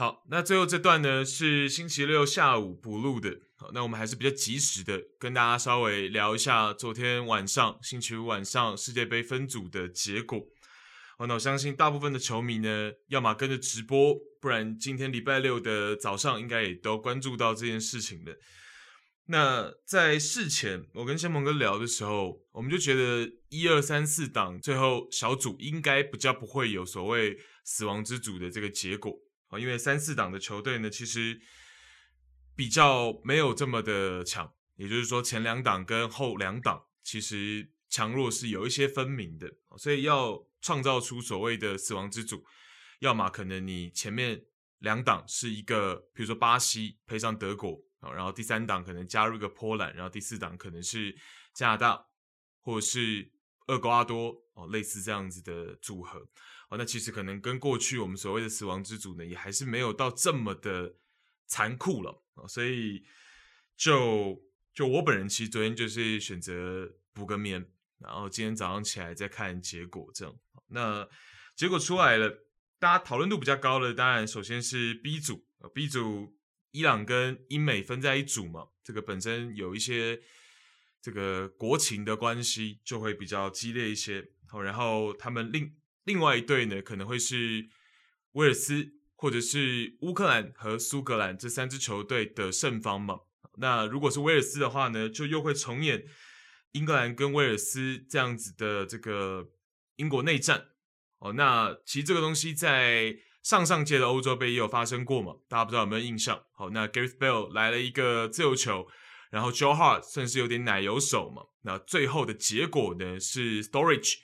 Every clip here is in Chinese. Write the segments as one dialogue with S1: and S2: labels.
S1: 好，那最后这段呢是星期六下午补录的。好，那我们还是比较及时的跟大家稍微聊一下昨天晚上星期五晚上世界杯分组的结果。好，那我相信大部分的球迷呢，要么跟着直播，不然今天礼拜六的早上应该也都关注到这件事情的。那在事前，我跟先鹏哥聊的时候，我们就觉得一二三四档最后小组应该比较不会有所谓死亡之组的这个结果啊，因为三四档的球队呢，其实比较没有这么的强，也就是说前两档跟后两档其实强弱是有一些分明的，所以要创造出所谓的死亡之组，要么可能你前面两档是一个，比如说巴西配上德国啊，然后第三档可能加入一个波兰，然后第四档可能是加拿大或者是厄瓜多哦，类似这样子的组合。哦，那其实可能跟过去我们所谓的死亡之组呢，也还是没有到这么的残酷了啊，所以就就我本人其实昨天就是选择补个眠。然后今天早上起来再看结果，这样。那结果出来了，大家讨论度比较高的，当然首先是 B 组，B 组伊朗跟英美分在一组嘛，这个本身有一些这个国情的关系，就会比较激烈一些。好，然后他们另另外一队呢，可能会是威尔斯或者是乌克兰和苏格兰这三支球队的胜方嘛。那如果是威尔斯的话呢，就又会重演。英格兰跟威尔斯这样子的这个英国内战哦，那其实这个东西在上上届的欧洲杯也有发生过嘛？大家不知道有没有印象？好，那 Gareth Bale 来了一个自由球，然后 Joe Hart 算是有点奶油手嘛。那最后的结果呢是 Storage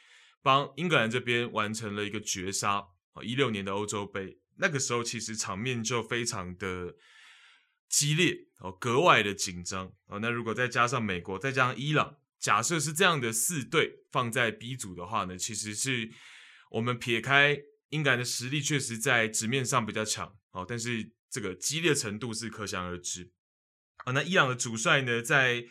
S1: 帮英格兰这边完成了一个绝杀。哦，一六年的欧洲杯那个时候其实场面就非常的激烈哦，格外的紧张哦。那如果再加上美国，再加上伊朗。假设是这样的四队放在 B 组的话呢，其实是我们撇开英格兰的实力，确实在纸面上比较强哦，但是这个激烈程度是可想而知。啊，那伊朗的主帅呢，在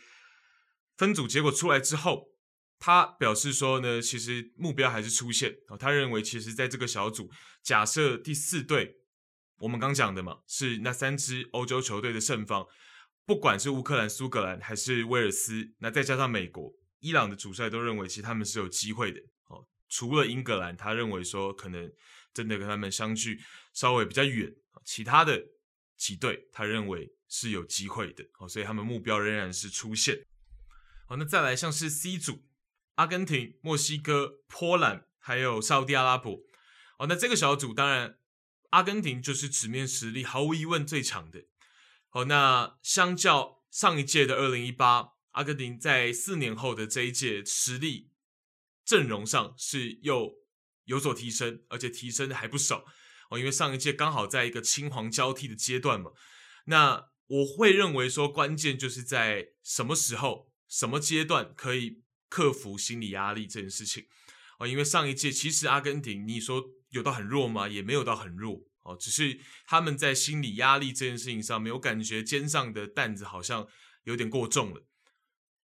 S1: 分组结果出来之后，他表示说呢，其实目标还是出线哦，他认为其实在这个小组，假设第四队我们刚讲的嘛，是那三支欧洲球队的胜方。不管是乌克兰、苏格兰还是威尔斯，那再加上美国、伊朗的主帅都认为，其实他们是有机会的。哦，除了英格兰，他认为说可能真的跟他们相距稍微比较远，其他的几队他认为是有机会的。哦，所以他们目标仍然是出线。好，那再来像是 C 组，阿根廷、墨西哥、波兰还有沙乌地阿拉伯。哦，那这个小组当然阿根廷就是纸面实力毫无疑问最强的。好，那相较上一届的二零一八，阿根廷在四年后的这一届实力阵容上是又有所提升，而且提升的还不少哦。因为上一届刚好在一个青黄交替的阶段嘛，那我会认为说关键就是在什么时候、什么阶段可以克服心理压力这件事情哦。因为上一届其实阿根廷，你说有到很弱吗？也没有到很弱。哦，只是他们在心理压力这件事情上没有感觉肩上的担子好像有点过重了。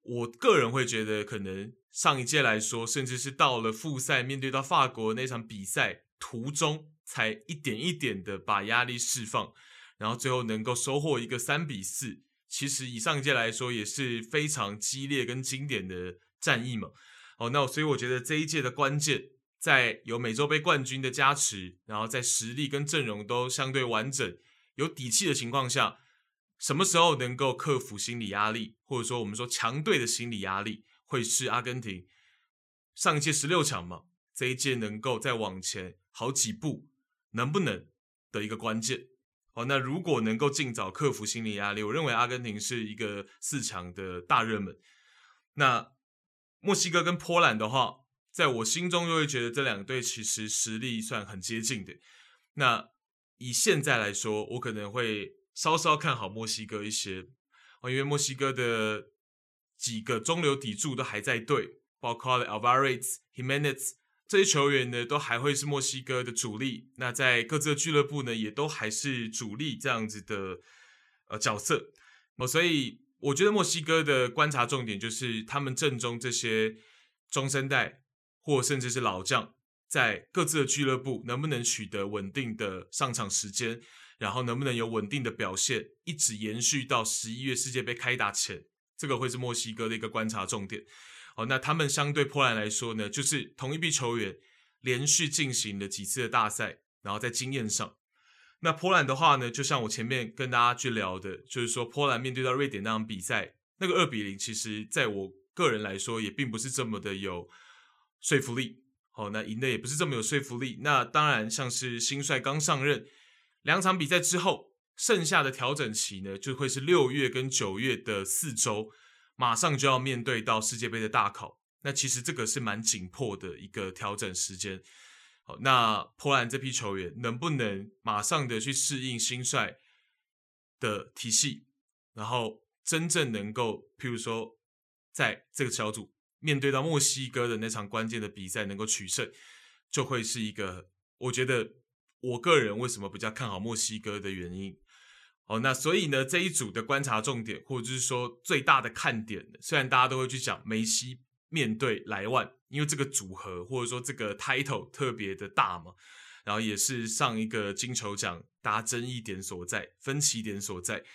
S1: 我个人会觉得，可能上一届来说，甚至是到了复赛面对到法国那场比赛途中，才一点一点的把压力释放，然后最后能够收获一个三比四。其实以上一届来说也是非常激烈跟经典的战役嘛。哦，那所以我觉得这一届的关键。在有美洲杯冠军的加持，然后在实力跟阵容都相对完整、有底气的情况下，什么时候能够克服心理压力，或者说我们说强队的心理压力，会是阿根廷上一届十六强嘛？这一届能够再往前好几步，能不能的一个关键？哦，那如果能够尽早克服心理压力，我认为阿根廷是一个四强的大热门。那墨西哥跟波兰的话。在我心中，又会觉得这两队其实实力算很接近的。那以现在来说，我可能会稍稍看好墨西哥一些哦，因为墨西哥的几个中流砥柱都还在队，包括 Alvarez、Jimenez 这些球员呢，都还会是墨西哥的主力。那在各自的俱乐部呢，也都还是主力这样子的呃角色哦，所以我觉得墨西哥的观察重点就是他们阵中这些中生代。或甚至是老将，在各自的俱乐部能不能取得稳定的上场时间，然后能不能有稳定的表现，一直延续到十一月世界杯开打前，这个会是墨西哥的一个观察重点。好，那他们相对波兰来说呢，就是同一批球员连续进行了几次的大赛，然后在经验上，那波兰的话呢，就像我前面跟大家去聊的，就是说波兰面对到瑞典那场比赛，那个二比零，其实在我个人来说也并不是这么的有说服力。好，那赢的也不是这么有说服力。那当然，像是新帅刚上任，两场比赛之后，剩下的调整期呢，就会是六月跟九月的四周，马上就要面对到世界杯的大考。那其实这个是蛮紧迫的一个调整时间。好，那波兰这批球员能不能马上的去适应新帅的体系，然后真正能够，譬如说，在这个小组。面对到墨西哥的那场关键的比赛能够取胜，就会是一个我觉得我个人为什么比较看好墨西哥的原因。哦，那所以呢，这一组的观察重点或者是说最大的看点，虽然大家都会去讲梅西面对莱万，因为这个组合或者说这个 title 特别的大嘛，然后也是上一个金球奖大家争议点所在、分歧点所在。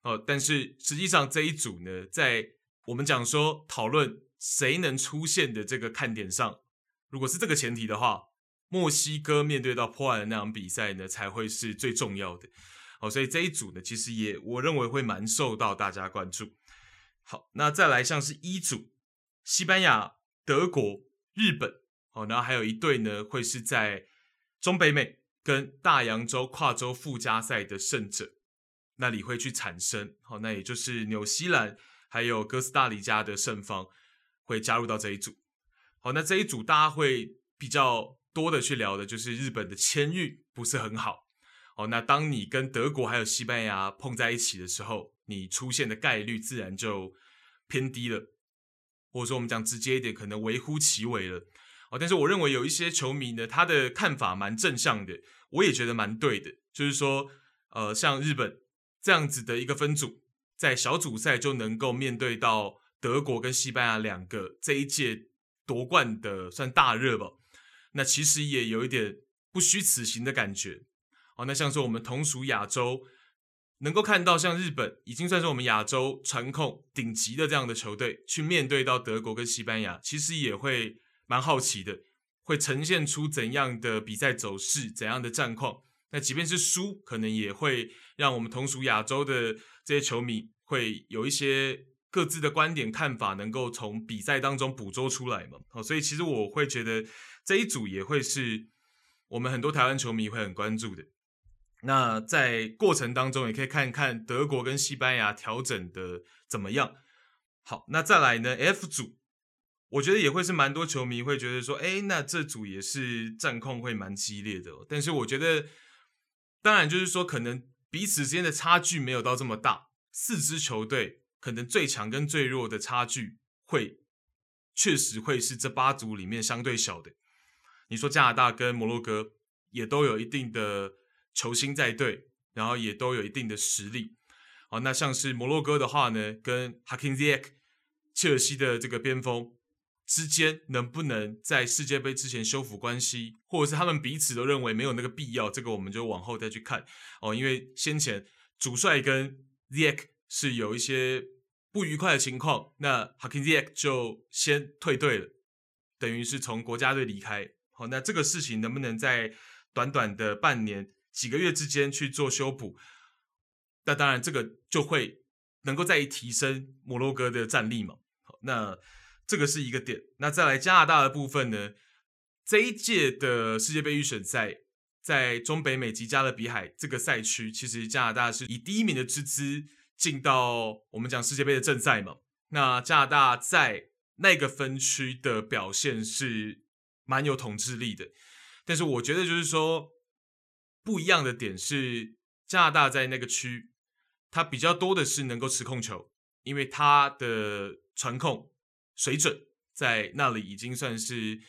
S1: 哦，但是实际上这一组呢，在我们讲说讨论。谁能出现的这个看点上，如果是这个前提的话，墨西哥面对到破案的那场比赛呢，才会是最重要的。好，所以这一组呢，其实也我认为会蛮受到大家关注。好，那再来像是一组，西班牙、德国、日本，好，然后还有一队呢，会是在中北美跟大洋洲跨洲附加赛的胜者那里会去产生。好，那也就是纽西兰还有哥斯达黎加的胜方。会加入到这一组，好，那这一组大家会比较多的去聊的，就是日本的签运不是很好，哦，那当你跟德国还有西班牙碰在一起的时候，你出现的概率自然就偏低了，或者说我们讲直接一点，可能微乎其微了，哦，但是我认为有一些球迷呢，他的看法蛮正向的，我也觉得蛮对的，就是说，呃，像日本这样子的一个分组，在小组赛就能够面对到。德国跟西班牙两个这一届夺冠的算大热吧，那其实也有一点不虚此行的感觉。哦，那像是我们同属亚洲，能够看到像日本已经算是我们亚洲传控顶级的这样的球队，去面对到德国跟西班牙，其实也会蛮好奇的，会呈现出怎样的比赛走势，怎样的战况。那即便是输，可能也会让我们同属亚洲的这些球迷会有一些。各自的观点看法能够从比赛当中捕捉出来嘛？好，所以其实我会觉得这一组也会是我们很多台湾球迷会很关注的。那在过程当中也可以看看德国跟西班牙调整的怎么样。好，那再来呢？F 组，我觉得也会是蛮多球迷会觉得说，哎，那这组也是战况会蛮激烈的。但是我觉得，当然就是说，可能彼此之间的差距没有到这么大，四支球队。可能最强跟最弱的差距会确实会是这八组里面相对小的。你说加拿大跟摩洛哥也都有一定的球星在队，然后也都有一定的实力。好，那像是摩洛哥的话呢，跟 Hakim z i e k 切尔西的这个边锋之间能不能在世界杯之前修复关系，或者是他们彼此都认为没有那个必要，这个我们就往后再去看哦。因为先前主帅跟 z i e k 是有一些不愉快的情况，那 Hakim Ziyech 就先退队了，等于是从国家队离开。好，那这个事情能不能在短短的半年、几个月之间去做修补？那当然，这个就会能够再提升摩洛哥的战力嘛。好，那这个是一个点。那再来加拿大的部分呢？这一届的世界杯预选赛在中北美及加勒比海这个赛区，其实加拿大是以第一名的之姿。进到我们讲世界杯的正赛嘛，那加拿大在那个分区的表现是蛮有统治力的，但是我觉得就是说不一样的点是加拿大在那个区，它比较多的是能够持控球，因为它的传控水准在那里已经算是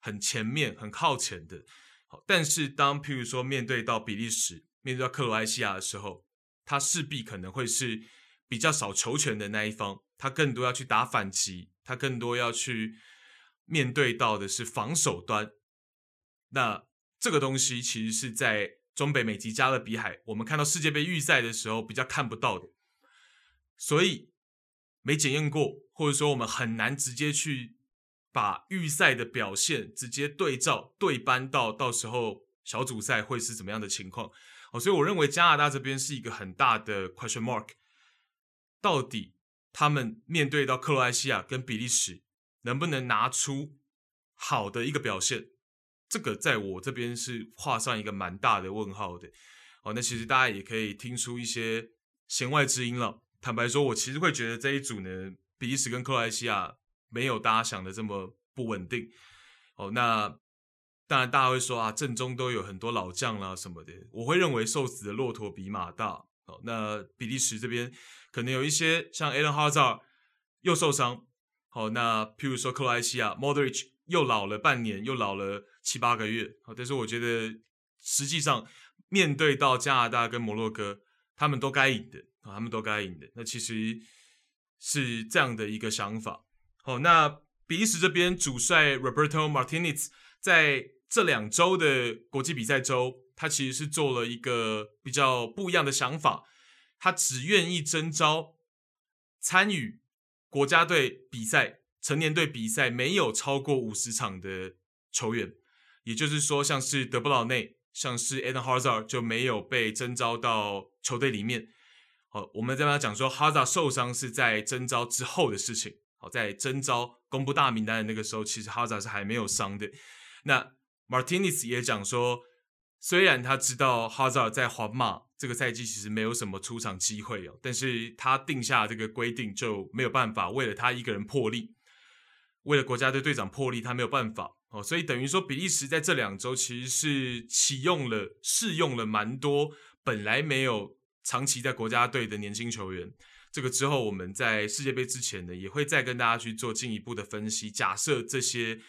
S1: 很前面、很靠前的。好，但是当譬如说面对到比利时、面对到克罗埃西亚的时候，他势必可能会是比较少球权的那一方，他更多要去打反击，他更多要去面对到的是防守端那这个东西其实是在中北美及加勒比海，我们看到世界杯预赛的时候比较看不到的，所以没检验过，或者说我们很难直接去把预赛的表现直接对照对搬到到时候小组赛会是怎么样的情况。哦，所以我认为加拿大这边是一个很大的 question mark，到底他们面对到克罗埃西亚跟比利时，能不能拿出好的一个表现？这个在我这边是画上一个蛮大的问号的。哦，那其实大家也可以听出一些弦外之音了。坦白说，我其实会觉得这一组呢，比利时跟克罗埃西亚没有大家想的这么不稳定。哦，那。当然，大家会说啊，阵中都有很多老将啦什么的。我会认为瘦死的骆驼比马大。哦，那比利时这边可能有一些像 Eden Hazard 又受伤。好，那譬如说克罗埃西亚 Modric 又老了半年，又老了七八个月。好，但是我觉得实际上面对到加拿大跟摩洛哥，他们都该赢的啊，他们都该赢的。那其实是这样的一个想法。好，那比利时这边主帅 Roberto Martinez 在这两周的国际比赛周，他其实是做了一个比较不一样的想法，他只愿意征召参与国家队比赛、成年队比赛没有超过五十场的球员，也就是说，像是德布劳内、像是 Eden Hazard 就没有被征召到球队里面。好，我们在那讲说，Hazard 受伤是在征召之后的事情。好，在征召公布大名单的那个时候，其实 Hazard 是还没有伤的。那 Martinez 也讲说，虽然他知道哈扎尔在皇马这个赛季其实没有什么出场机会哦，但是他定下这个规定就没有办法，为了他一个人破例，为了国家队队长破例，他没有办法哦，所以等于说比利时在这两周其实是启用了、试用了蛮多本来没有长期在国家队的年轻球员。这个之后我们在世界杯之前呢，也会再跟大家去做进一步的分析。假设这些。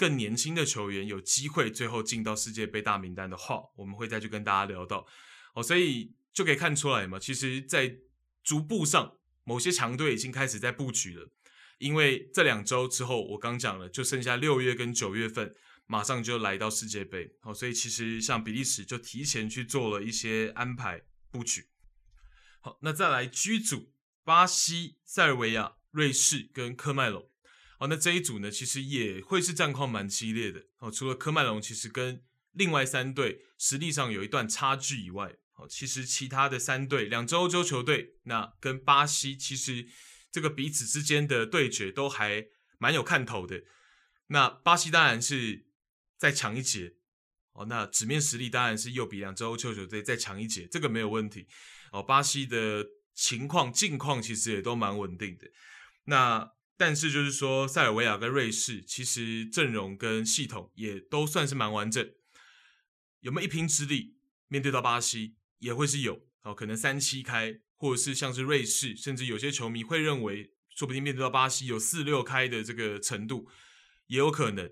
S1: 更年轻的球员有机会最后进到世界杯大名单的话，我们会再去跟大家聊到哦，所以就可以看出来嘛，其实，在逐步上，某些强队已经开始在布局了，因为这两周之后，我刚讲了，就剩下六月跟九月份，马上就来到世界杯好，所以其实像比利时就提前去做了一些安排布局。好，那再来 G 组，巴西、塞尔维亚、瑞士跟科麦隆。哦，那这一组呢，其实也会是战况蛮激烈的。哦，除了科麦隆其实跟另外三队实力上有一段差距以外，哦，其实其他的三队，两支欧洲球队，那跟巴西其实这个彼此之间的对决都还蛮有看头的。那巴西当然是再强一截，哦，那纸面实力当然是又比两支欧洲球队再强一截，这个没有问题。哦，巴西的情况近况其实也都蛮稳定的。那但是就是说，塞尔维亚跟瑞士其实阵容跟系统也都算是蛮完整，有没有一拼之力？面对到巴西也会是有哦，可能三七开，或者是像是瑞士，甚至有些球迷会认为，说不定面对到巴西有四六开的这个程度，也有可能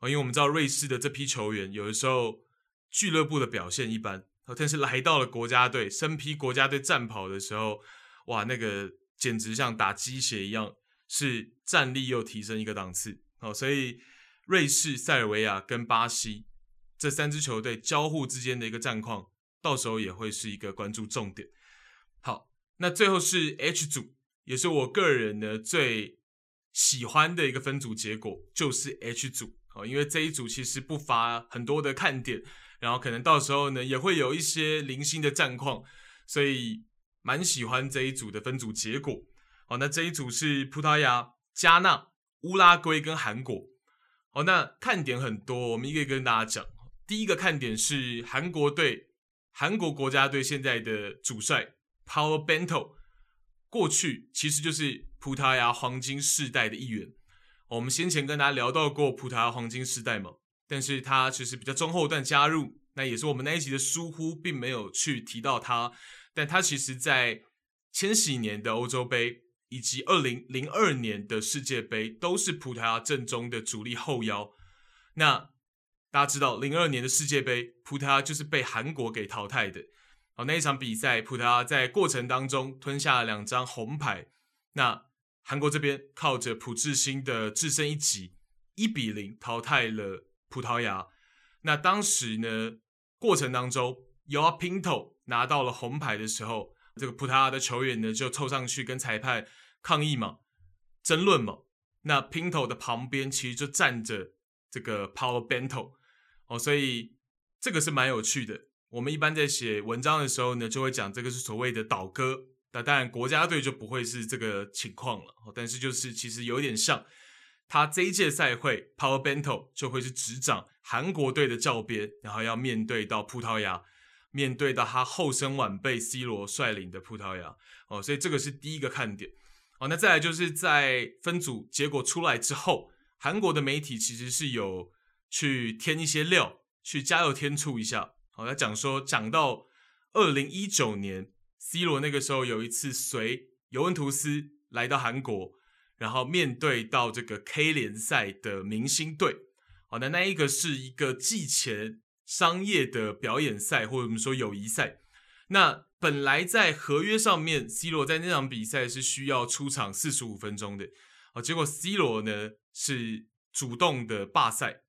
S1: 哦，因为我们知道瑞士的这批球员有的时候俱乐部的表现一般，但是来到了国家队，身披国家队战袍的时候，哇，那个简直像打鸡血一样。是战力又提升一个档次，哦，所以瑞士、塞尔维亚跟巴西这三支球队交互之间的一个战况，到时候也会是一个关注重点。那最后是 H 组，也是我个人呢最喜欢的一个分组结果，就是 H 组，好，因为这一组其实不乏很多的看点，然后可能到时候呢也会有一些零星的战况，所以蛮喜欢这一组的分组结果。好，那这一组是葡萄牙、加纳、乌拉圭跟韩国。好，那看点很多，我们一个一个跟大家讲。第一个看点是韩国队，韩国国家队现在的主帅 Paulo Bento，过去其实就是葡萄牙黄金世代的一员。我们先前跟大家聊到过葡萄牙黄金世代嘛，但是他其实比较中后段加入，那也是我们那一集的疏忽，并没有去提到他。但他其实在千禧年的欧洲杯。以及二零零二年的世界杯都是葡萄牙正中的主力后腰。那大家知道，零二年的世界杯，葡萄牙就是被韩国给淘汰的。那一场比赛，葡萄牙在过程当中吞下了两张红牌。那韩国这边靠着朴智星的制胜一击，一比零淘汰了葡萄牙。那当时呢，过程当中，Joao Pinto 拿到了红牌的时候，这个葡萄牙的球员呢就凑上去跟裁判抗议嘛，争论嘛。那 Pinto 的旁边其实就站着这个 Paulo Bento 哦，所以这个是蛮有趣的。我们一般在写文章的时候呢，就会讲这个是所谓的倒戈。那当然国家队就不会是这个情况了，但是就是其实有点像，他这一届赛会 Power Bento 就会是执掌韩国队的教鞭，然后要面对到葡萄牙，面对到他后生晚辈 C 罗率领的葡萄牙哦，所以这个是第一个看点。哦，那再来就是在分组结果出来之后，韩国的媒体其实是有去添一些料，去加油添醋一下。好，他讲说，讲到二零一九年，C 罗那个时候有一次随尤文图斯来到韩国，然后面对到这个 K 联赛的明星队。好，那那一个是一个季前商业的表演赛，或者我们说友谊赛。那本来在合约上面，C 罗在那场比赛是需要出场四十五分钟的，哦，结果 C 罗呢是主动的罢赛，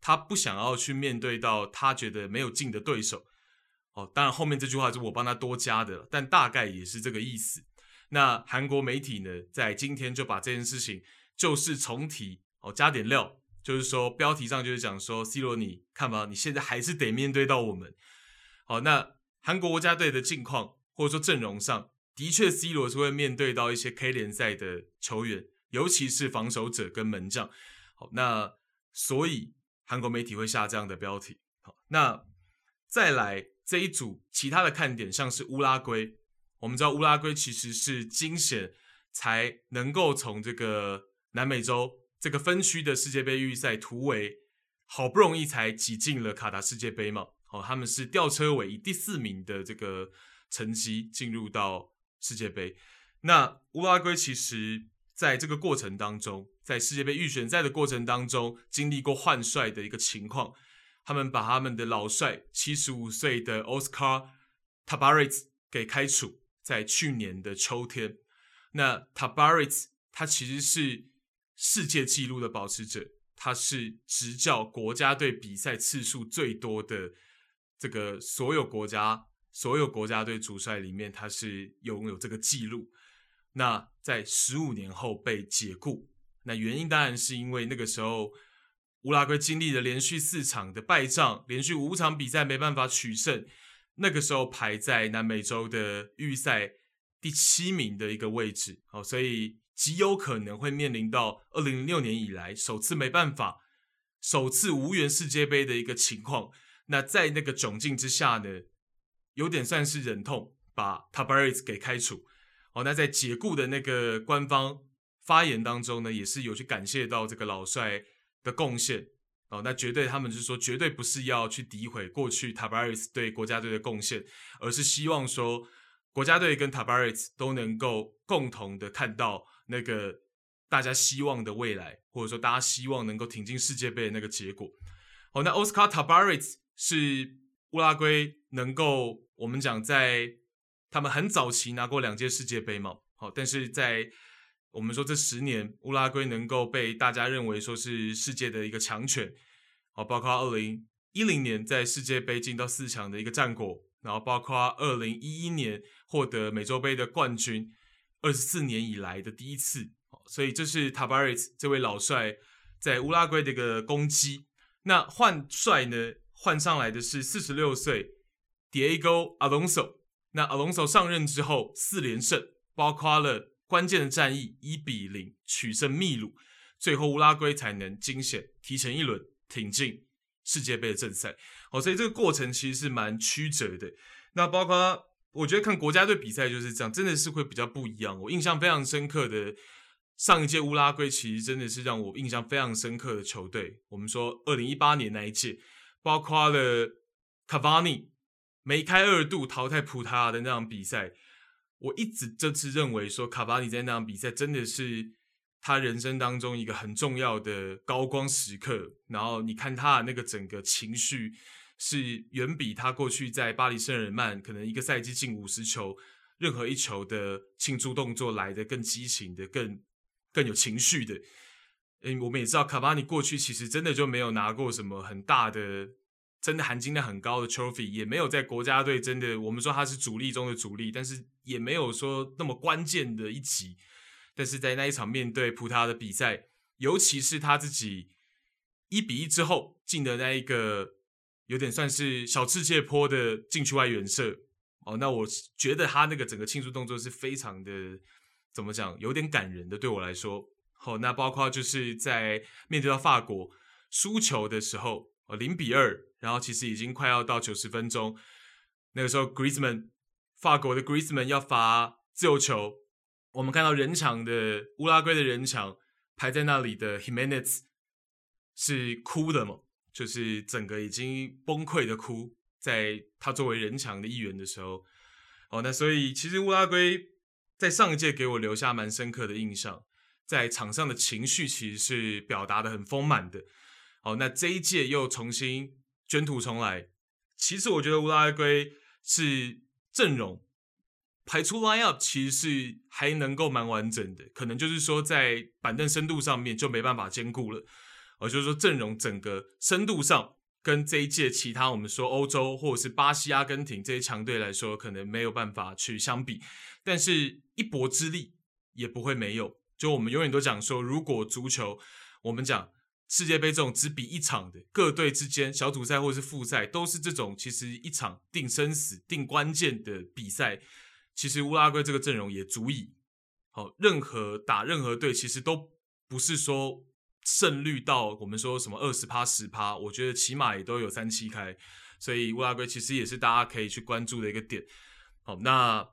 S1: 他不想要去面对到他觉得没有劲的对手，哦，当然后面这句话是我帮他多加的，但大概也是这个意思。那韩国媒体呢，在今天就把这件事情旧事重提，哦，加点料，就是说标题上就是讲说 C 罗，你看吧，你现在还是得面对到我们，好，那。韩国国家队的境况，或者说阵容上，的确 C 罗是会面对到一些 K 联赛的球员，尤其是防守者跟门将。好，那所以韩国媒体会下这样的标题。好，那再来这一组其他的看点，像是乌拉圭。我们知道乌拉圭其实是惊险才能够从这个南美洲这个分区的世界杯预赛突围，好不容易才挤进了卡达世界杯嘛。哦，他们是吊车尾以第四名的这个成绩进入到世界杯。那乌拉圭其实在这个过程当中，在世界杯预选赛的过程当中，经历过换帅的一个情况。他们把他们的老帅七十五岁的 Oscar Tabarez 给开除，在去年的秋天。那 Tabarez 他其实是世界纪录的保持者，他是执教国家队比赛次数最多的。这个所有国家、所有国家队主帅里面，他是拥有这个记录。那在十五年后被解雇，那原因当然是因为那个时候乌拉圭经历了连续四场的败仗，连续五场比赛没办法取胜。那个时候排在南美洲的预赛第七名的一个位置，哦，所以极有可能会面临到二零零六年以来首次没办法、首次无缘世界杯的一个情况。那在那个窘境之下呢，有点算是忍痛把 Tabarez 给开除。哦，那在解雇的那个官方发言当中呢，也是有去感谢到这个老帅的贡献。哦，那绝对他们就是说，绝对不是要去诋毁过去 Tabarez 对国家队的贡献，而是希望说国家队跟 Tabarez 都能够共同的看到那个大家希望的未来，或者说大家希望能够挺进世界杯的那个结果。哦，那 Oscar Tabarez。是乌拉圭能够，我们讲在他们很早期拿过两届世界杯嘛，好，但是在我们说这十年，乌拉圭能够被大家认为说是世界的一个强权，好，包括二零一零年在世界杯进到四强的一个战果，然后包括二零一一年获得美洲杯的冠军，二十四年以来的第一次，所以这是 Tabarez 这位老帅在乌拉圭的一个攻击。那换帅呢？换上来的是四十六岁 Diego Alonso。那 Alonso 上任之后四连胜，包括了关键的战役一比零取胜秘鲁，最后乌拉圭才能惊险提前一轮挺进世界杯的正赛。哦，所以这个过程其实是蛮曲折的。那包括我觉得看国家队比赛就是这样，真的是会比较不一样。我印象非常深刻的上一届乌拉圭，其实真的是让我印象非常深刻的球队。我们说二零一八年那一届。包括了卡瓦尼梅开二度淘汰葡萄牙的那场比赛，我一直这次认为说卡巴尼在那场比赛真的是他人生当中一个很重要的高光时刻。然后你看他的那个整个情绪，是远比他过去在巴黎圣日耳曼可能一个赛季进五十球，任何一球的庆祝动作来的更激情的、更更有情绪的。嗯，我们也知道卡巴尼过去其实真的就没有拿过什么很大的真的含金量很高的 trophy，也没有在国家队真的我们说他是主力中的主力，但是也没有说那么关键的一集。但是在那一场面对葡萄牙的比赛，尤其是他自己一比一之后进的那一个，有点算是小世界坡的禁区外远射哦，那我觉得他那个整个庆祝动作是非常的怎么讲，有点感人的，对我来说。好、哦，那包括就是在面对到法国输球的时候，哦，零比二，然后其实已经快要到九十分钟，那个时候 Griezmann 法国的 Griezmann 要罚自由球，我们看到人墙的乌拉圭的人墙排在那里的 Himenez 是哭的嘛，就是整个已经崩溃的哭，在他作为人墙的一员的时候，哦，那所以其实乌拉圭在上一届给我留下蛮深刻的印象。在场上的情绪其实是表达的很丰满的，好，那这一届又重新卷土重来。其实我觉得乌拉圭是阵容排出 line up，其实是还能够蛮完整的，可能就是说在板凳深度上面就没办法兼顾了，而就是说阵容整个深度上跟这一届其他我们说欧洲或者是巴西、阿根廷这些强队来说，可能没有办法去相比，但是一搏之力也不会没有。就我们永远都讲说，如果足球，我们讲世界杯这种只比一场的各队之间小组赛或是复赛，都是这种其实一场定生死、定关键的比赛。其实乌拉圭这个阵容也足以，好，任何打任何队，其实都不是说胜率到我们说什么二十趴、十趴，我觉得起码也都有三七开。所以乌拉圭其实也是大家可以去关注的一个点。好，那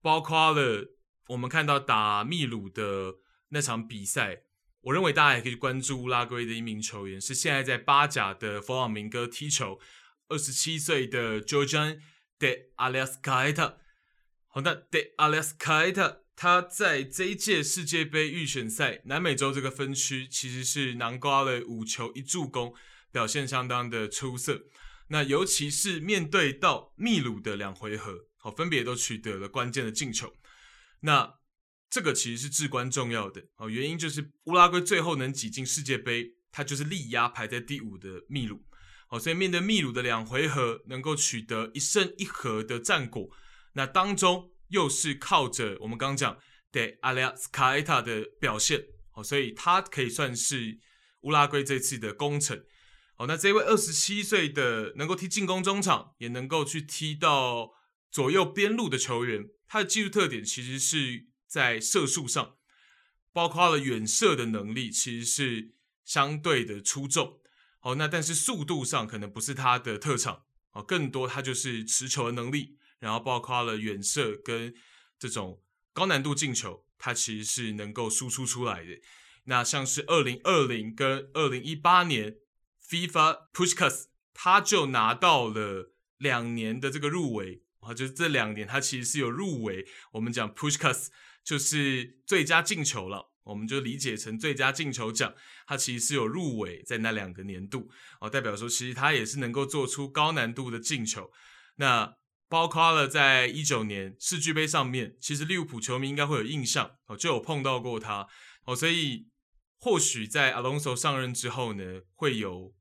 S1: 包括了。我们看到打秘鲁的那场比赛，我认为大家也可以关注乌拉圭的一名球员，是现在在巴甲的佛朗明哥踢球，二十七岁的 Jojan de Alascaita。好，那 de Alascaita 他在这一届世界杯预选赛南美洲这个分区，其实是南瓜了五球一助攻，表现相当的出色。那尤其是面对到秘鲁的两回合，好，分别都取得了关键的进球。那这个其实是至关重要的。哦，原因就是乌拉圭最后能挤进世界杯，它就是力压排在第五的秘鲁，哦，所以面对秘鲁的两回合能够取得一胜一和的战果，那当中又是靠着我们刚讲的阿列斯卡埃塔的表现，哦，所以他可以算是乌拉圭这次的功臣，哦，那这位二十七岁的能够踢进攻中场，也能够去踢到左右边路的球员。他的技术特点其实是在射术上，包括了远射的能力，其实是相对的出众。好，那但是速度上可能不是他的特长，哦，更多他就是持球的能力，然后包括了远射跟这种高难度进球，他其实是能够输出出来的。那像是二零二零跟二零一八年 FIFA Pushkas，他就拿到了两年的这个入围。啊，就是这两年他其实是有入围，我们讲 Puskás 就是最佳进球了，我们就理解成最佳进球奖，他其实是有入围在那两个年度，哦，代表说其实他也是能够做出高难度的进球。那包括了在一九年世俱杯上面，其实利物浦球迷应该会有印象，哦，就有碰到过他，哦，所以或许在 Alonso 上任之后呢，会有。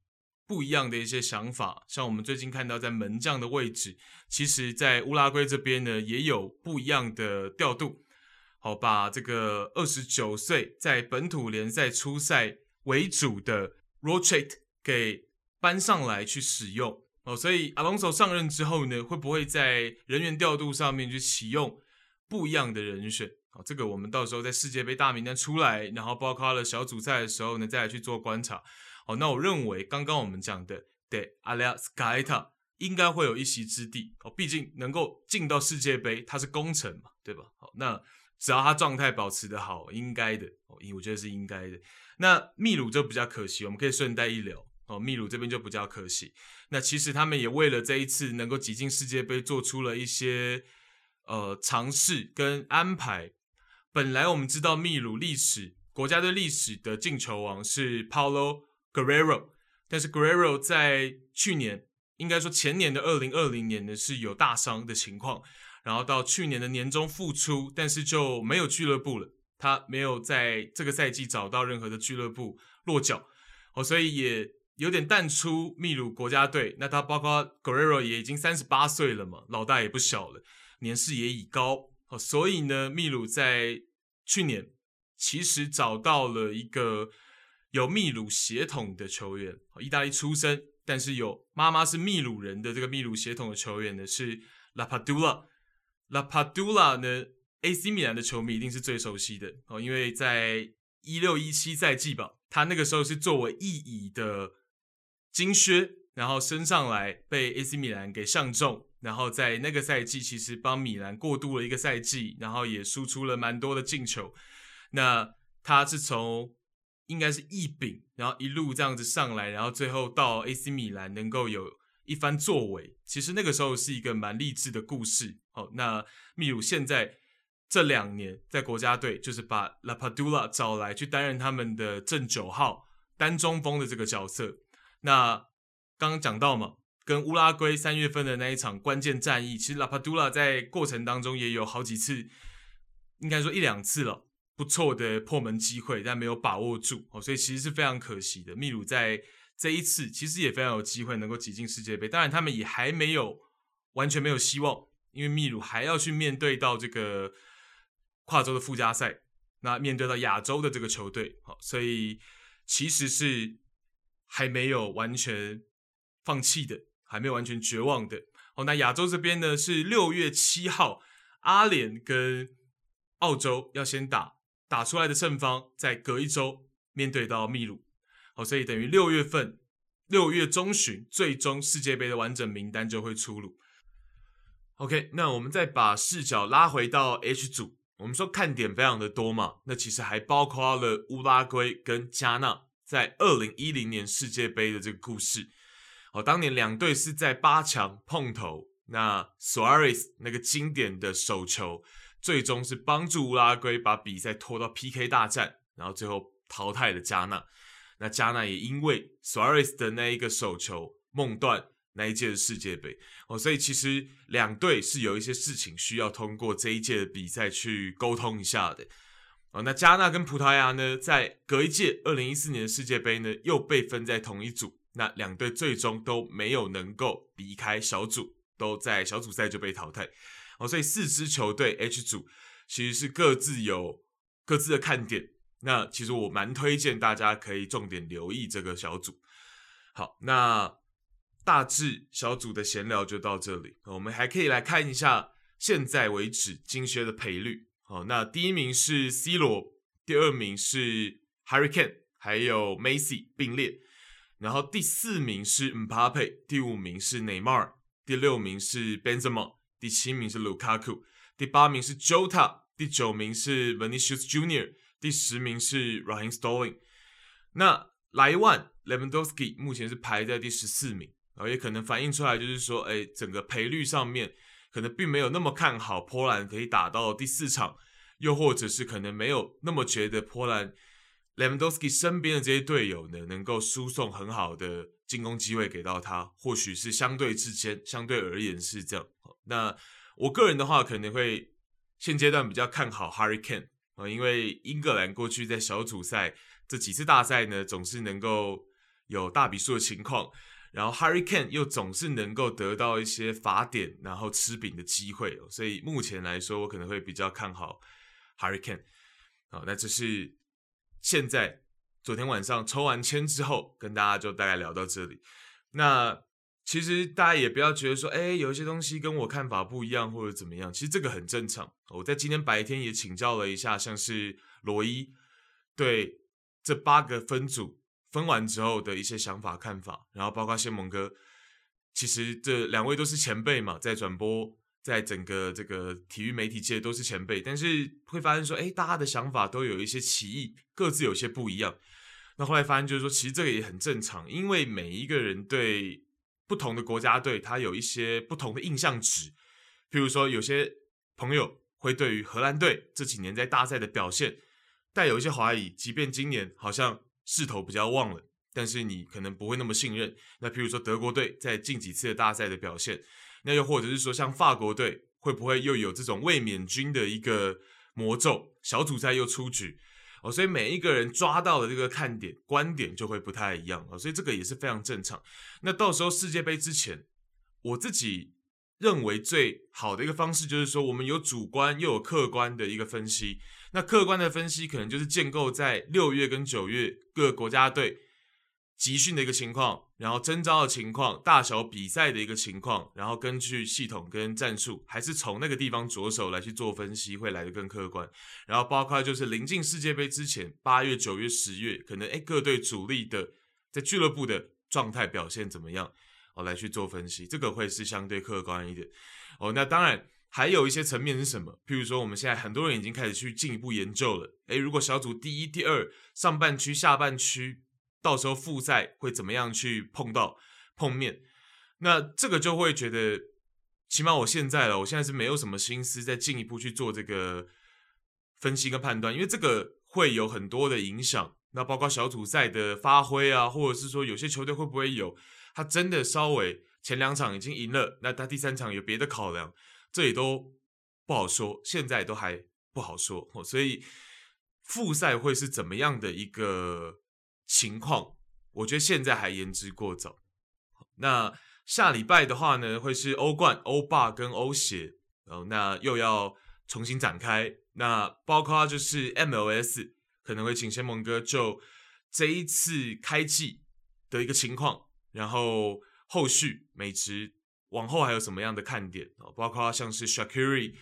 S1: 不一样的一些想法，像我们最近看到在门将的位置，其实，在乌拉圭这边呢，也有不一样的调度。好，把这个二十九岁在本土联赛初赛为主的 Rochet 给搬上来去使用。哦，所以 Alonso 上任之后呢，会不会在人员调度上面去启用不一样的人选？哦，这个我们到时候在世界杯大名单出来，然后包括了小组赛的时候呢，再来去做观察。哦，那我认为刚刚我们讲的对阿列斯卡塔应该会有一席之地哦，毕竟能够进到世界杯，他是功臣嘛，对吧？好，那只要他状态保持得好，应该的哦，我觉得是应该的。那秘鲁就比较可惜，我们可以顺带一聊哦，秘鲁这边就比较可惜。那其实他们也为了这一次能够挤进世界杯，做出了一些呃尝试跟安排。本来我们知道秘鲁历史国家队历史的进球王是 Paulo Guerrero，但是 Guerrero 在去年，应该说前年的二零二零年呢，是有大伤的情况，然后到去年的年中复出，但是就没有俱乐部了，他没有在这个赛季找到任何的俱乐部落脚，哦，所以也有点淡出秘鲁国家队。那他包括 Guerrero 也已经三十八岁了嘛，老大也不小了，年事也已高。哦，所以呢，秘鲁在去年其实找到了一个有秘鲁血统的球员，意大利出生，但是有妈妈是秘鲁人的这个秘鲁血统的球员呢，是 Lapadula。呢，AC 米兰的球迷一定是最熟悉的哦，因为在一六一七赛季吧，他那个时候是作为一乙的金靴，然后升上来被 AC 米兰给相中，然后在那个赛季其实帮米兰过渡了一个赛季，然后也输出了蛮多的进球。那他是从应该是一丙，然后一路这样子上来，然后最后到 AC 米兰能够有一番作为，其实那个时候是一个蛮励志的故事。哦，那秘鲁现在这两年在国家队就是把 Lapadula 找来去担任他们的正九号单中锋的这个角色。那刚刚讲到嘛，跟乌拉圭三月份的那一场关键战役，其实 Lapadula 在过程当中也有好几次，应该说一两次了。不错的破门机会，但没有把握住哦，所以其实是非常可惜的。秘鲁在这一次其实也非常有机会能够挤进世界杯，当然他们也还没有完全没有希望，因为秘鲁还要去面对到这个跨洲的附加赛，那面对到亚洲的这个球队，好，所以其实是还没有完全放弃的，还没有完全绝望的。哦，那亚洲这边呢是六月七号，阿联跟澳洲要先打。打出来的胜方在隔一周面对到秘鲁，哦，所以等于六月份六月中旬，最终世界杯的完整名单就会出炉。OK，那我们再把视角拉回到 H 组，我们说看点非常的多嘛，那其实还包括了乌拉圭跟加纳在二零一零年世界杯的这个故事。哦，当年两队是在八强碰头，那 Suarez 那个经典的手球。最终是帮助乌拉圭把比赛拖到 PK 大战，然后最后淘汰了加纳。那加纳也因为 Suarez 的那一个手球梦断那一届的世界杯哦，所以其实两队是有一些事情需要通过这一届的比赛去沟通一下的哦。那加纳跟葡萄牙呢，在隔一届二零一四年的世界杯呢，又被分在同一组。那两队最终都没有能够离开小组，都在小组赛就被淘汰。哦，所以四支球队 H 组其实是各自有各自的看点。那其实我蛮推荐大家可以重点留意这个小组。好，那大致小组的闲聊就到这里。我们还可以来看一下现在为止金靴的赔率。好，那第一名是 C 罗，第二名是 Harry Kane，还有 Messi 并列。然后第四名是 Mbappe，第五名是内马尔，第六名是 Benzema。第七名是卢卡库，第八名是 Jota，第九名是 Vinicius Junior，第十名是 Raheem Sterling。那莱万 Lewandowski 目前是排在第十四名，然后也可能反映出来就是说，哎，整个赔率上面可能并没有那么看好波兰可以打到第四场，又或者是可能没有那么觉得波兰 Lewandowski 身边的这些队友呢，能够输送很好的进攻机会给到他，或许是相对之间相对而言是这样。那我个人的话，可能会现阶段比较看好 Harry Kane 啊，因为英格兰过去在小组赛这几次大赛呢，总是能够有大比数的情况，然后 Harry Kane 又总是能够得到一些罚点，然后吃饼的机会，所以目前来说，我可能会比较看好 Harry Kane。好，那这是现在昨天晚上抽完签之后，跟大家就大概聊到这里。那。其实大家也不要觉得说，哎，有一些东西跟我看法不一样或者怎么样，其实这个很正常。我在今天白天也请教了一下，像是罗伊对这八个分组分完之后的一些想法看法，然后包括谢蒙哥，其实这两位都是前辈嘛，在转播，在整个这个体育媒体界都是前辈，但是会发现说，哎，大家的想法都有一些歧义，各自有些不一样。那后来发现就是说，其实这个也很正常，因为每一个人对。不同的国家队，他有一些不同的印象值。譬如说，有些朋友会对于荷兰队这几年在大赛的表现带有一些怀疑，即便今年好像势头比较旺了，但是你可能不会那么信任。那譬如说，德国队在近几次的大赛的表现，那又或者是说，像法国队会不会又有这种卫冕军的一个魔咒，小组赛又出局？哦，所以每一个人抓到的这个看点观点就会不太一样哦，所以这个也是非常正常。那到时候世界杯之前，我自己认为最好的一个方式就是说，我们有主观又有客观的一个分析。那客观的分析可能就是建构在六月跟九月各国家队集训的一个情况，然后征召的情况、大小比赛的一个情况，然后根据系统跟战术，还是从那个地方着手来去做分析，会来得更客观。然后包括就是临近世界杯之前，八月、九月、十月，可能诶各队主力的在俱乐部的状态表现怎么样，哦来去做分析，这个会是相对客观一点。哦，那当然还有一些层面是什么？譬如说我们现在很多人已经开始去进一步研究了，诶如果小组第一、第二上半区、下半区。到时候复赛会怎么样去碰到碰面？那这个就会觉得，起码我现在了，我现在是没有什么心思再进一步去做这个分析跟判断，因为这个会有很多的影响。那包括小组赛的发挥啊，或者是说有些球队会不会有他真的稍微前两场已经赢了，那他第三场有别的考量，这也都不好说，现在都还不好说。所以复赛会是怎么样的一个？情况，我觉得现在还言之过早。那下礼拜的话呢，会是欧冠、欧霸跟欧协，然后那又要重新展开。那包括就是 MLS 可能会请先蒙哥就这一次开季的一个情况，然后后续美职往后还有什么样的看点啊？包括像是 Shaqiri。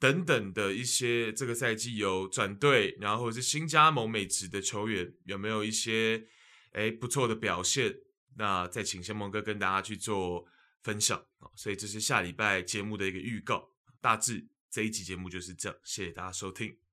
S1: 等等的一些这个赛季有转队，然后或者是新加盟美职的球员有没有一些诶不错的表现？那再请先梦哥跟大家去做分享啊。所以这是下礼拜节目的一个预告，大致这一集节目就是这样，谢谢大家收听。